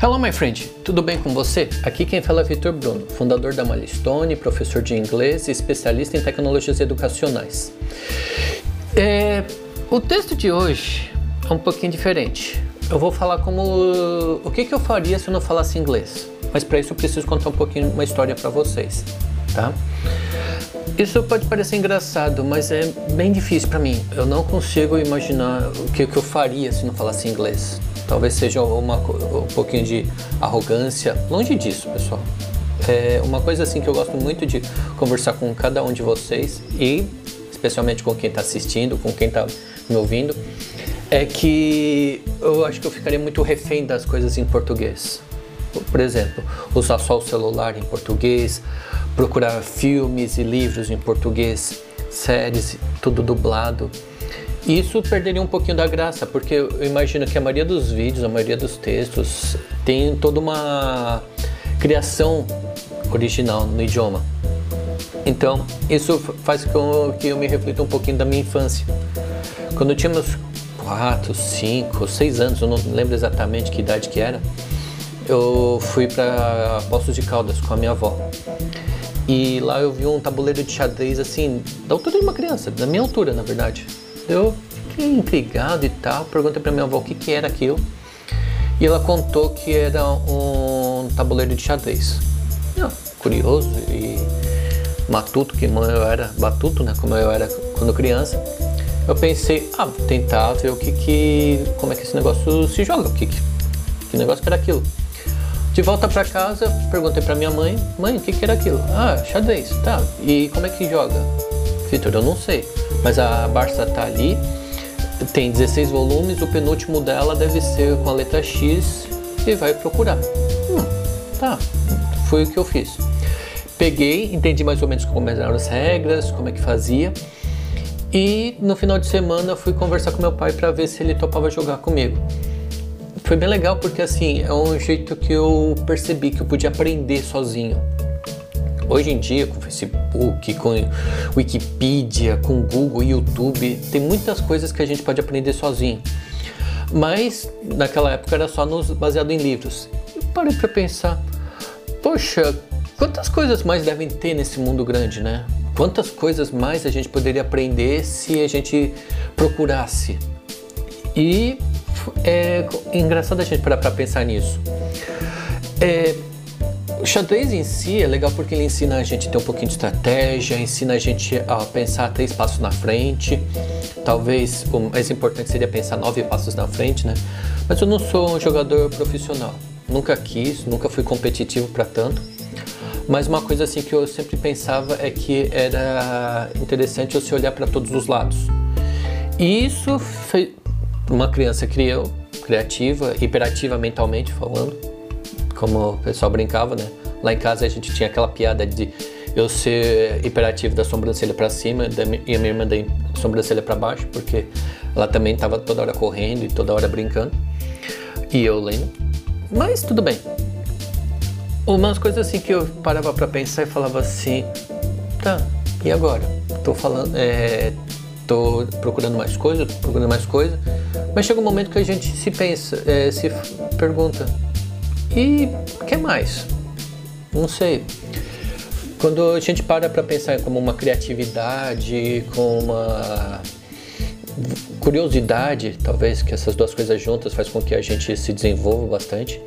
Hello, my friend, tudo bem com você? Aqui quem fala é Vitor Bruno, fundador da Milestone, professor de inglês e especialista em tecnologias educacionais. É, o texto de hoje é um pouquinho diferente. Eu vou falar como o que, que eu faria se eu não falasse inglês, mas para isso eu preciso contar um pouquinho uma história para vocês, tá? Isso pode parecer engraçado, mas é bem difícil para mim. Eu não consigo imaginar o que, que eu faria se não falasse inglês. Talvez seja uma, um pouquinho de arrogância. Longe disso, pessoal. É uma coisa assim que eu gosto muito de conversar com cada um de vocês e especialmente com quem está assistindo, com quem está me ouvindo, é que eu acho que eu ficaria muito refém das coisas em português. Por exemplo, usar só o celular em português, procurar filmes e livros em português, séries, tudo dublado. Isso perderia um pouquinho da graça, porque eu imagino que a maioria dos vídeos, a maioria dos textos tem toda uma criação original no idioma. Então, isso faz com que eu me reflita um pouquinho da minha infância. Quando eu tinha meus 4, 5, 6 anos, eu não lembro exatamente que idade que era, eu fui para Poços de Caldas com a minha avó. E lá eu vi um tabuleiro de xadrez assim, da altura de uma criança, da minha altura, na verdade. Eu intrigado e tal, perguntei para minha avó o que, que era aquilo. E ela contou que era um tabuleiro de xadrez. Eu, curioso e matuto, que eu era, batuto, né, como eu era quando criança. Eu pensei, ah, vou tentar ver o que que, como é que esse negócio se joga, o que que, que negócio que era aquilo. De volta para casa, perguntei para minha mãe, mãe, o que que era aquilo? Ah, xadrez, tá. E como é que joga? Vitor, eu não sei. Mas a Barça tá ali, tem 16 volumes, o penúltimo dela deve ser com a letra X e vai procurar. Hum, tá, foi o que eu fiz. Peguei, entendi mais ou menos como eram as regras, como é que fazia. E no final de semana fui conversar com meu pai para ver se ele topava jogar comigo. Foi bem legal porque assim, é um jeito que eu percebi que eu podia aprender sozinho. Hoje em dia, com Facebook, com Wikipedia, com Google, YouTube, tem muitas coisas que a gente pode aprender sozinho. Mas naquela época era só nos, baseado em livros. E parei para pensar, poxa, quantas coisas mais devem ter nesse mundo grande, né? Quantas coisas mais a gente poderia aprender se a gente procurasse? E é engraçado a gente parar para pensar nisso. É, o xadrez em si é legal porque ele ensina a gente a ter um pouquinho de estratégia, ensina a gente a pensar três passos na frente. Talvez o mais importante seria pensar nove passos na frente, né? Mas eu não sou um jogador profissional. Nunca quis, nunca fui competitivo para tanto. Mas uma coisa assim que eu sempre pensava é que era interessante você olhar para todos os lados. E isso uma criança criou, criativa, hiperativa mentalmente falando, como o pessoal brincava, né? Lá em casa a gente tinha aquela piada de eu ser hiperativo da sobrancelha para cima e a minha irmã da sobrancelha para baixo, porque ela também estava toda hora correndo e toda hora brincando. E eu lendo. Mas tudo bem. Umas coisas assim que eu parava para pensar e falava assim: tá, e agora? Tô falando, é, tô procurando mais coisa, procurando mais coisa. Mas chega um momento que a gente se pensa, é, se pergunta: e que mais? Não sei. Quando a gente para para pensar como uma criatividade, com uma curiosidade, talvez que essas duas coisas juntas faz com que a gente se desenvolva bastante.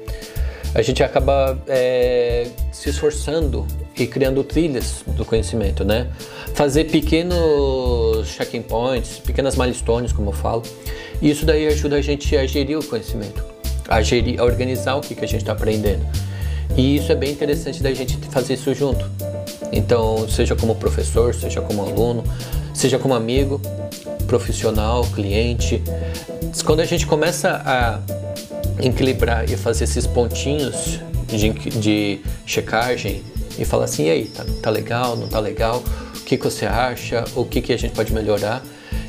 A gente acaba é, se esforçando e criando trilhas do conhecimento, né? Fazer pequenos checking points, pequenas milestones, como eu falo. E isso daí ajuda a gente a gerir o conhecimento a, gerir, a organizar o que, que a gente está aprendendo. E isso é bem interessante da gente fazer isso junto. Então, seja como professor, seja como aluno, seja como amigo, profissional, cliente. Quando a gente começa a equilibrar e fazer esses pontinhos de, de checagem e falar assim, e aí, tá, tá legal, não tá legal? O que, que você acha? O que, que a gente pode melhorar?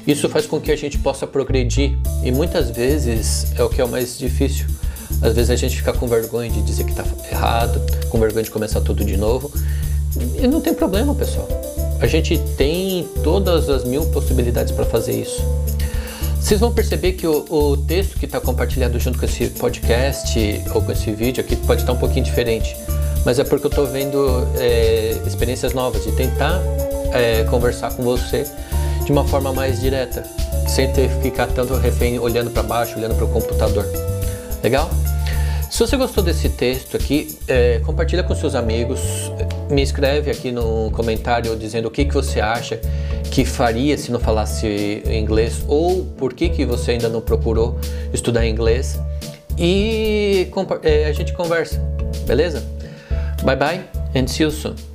Isso faz com que a gente possa progredir e muitas vezes é o que é o mais difícil. Às vezes a gente fica com vergonha de dizer que está errado, com vergonha de começar tudo de novo. E não tem problema, pessoal. A gente tem todas as mil possibilidades para fazer isso. Vocês vão perceber que o, o texto que está compartilhado junto com esse podcast ou com esse vídeo aqui pode estar um pouquinho diferente, mas é porque eu estou vendo é, experiências novas de tentar é, conversar com você de uma forma mais direta, sem ter que ficar tanto refém olhando para baixo, olhando para o computador. Legal? Se você gostou desse texto aqui, é, compartilha com seus amigos, me escreve aqui no comentário dizendo o que, que você acha que faria se não falasse inglês ou por que, que você ainda não procurou estudar inglês e é, a gente conversa, beleza? Bye bye and see you soon.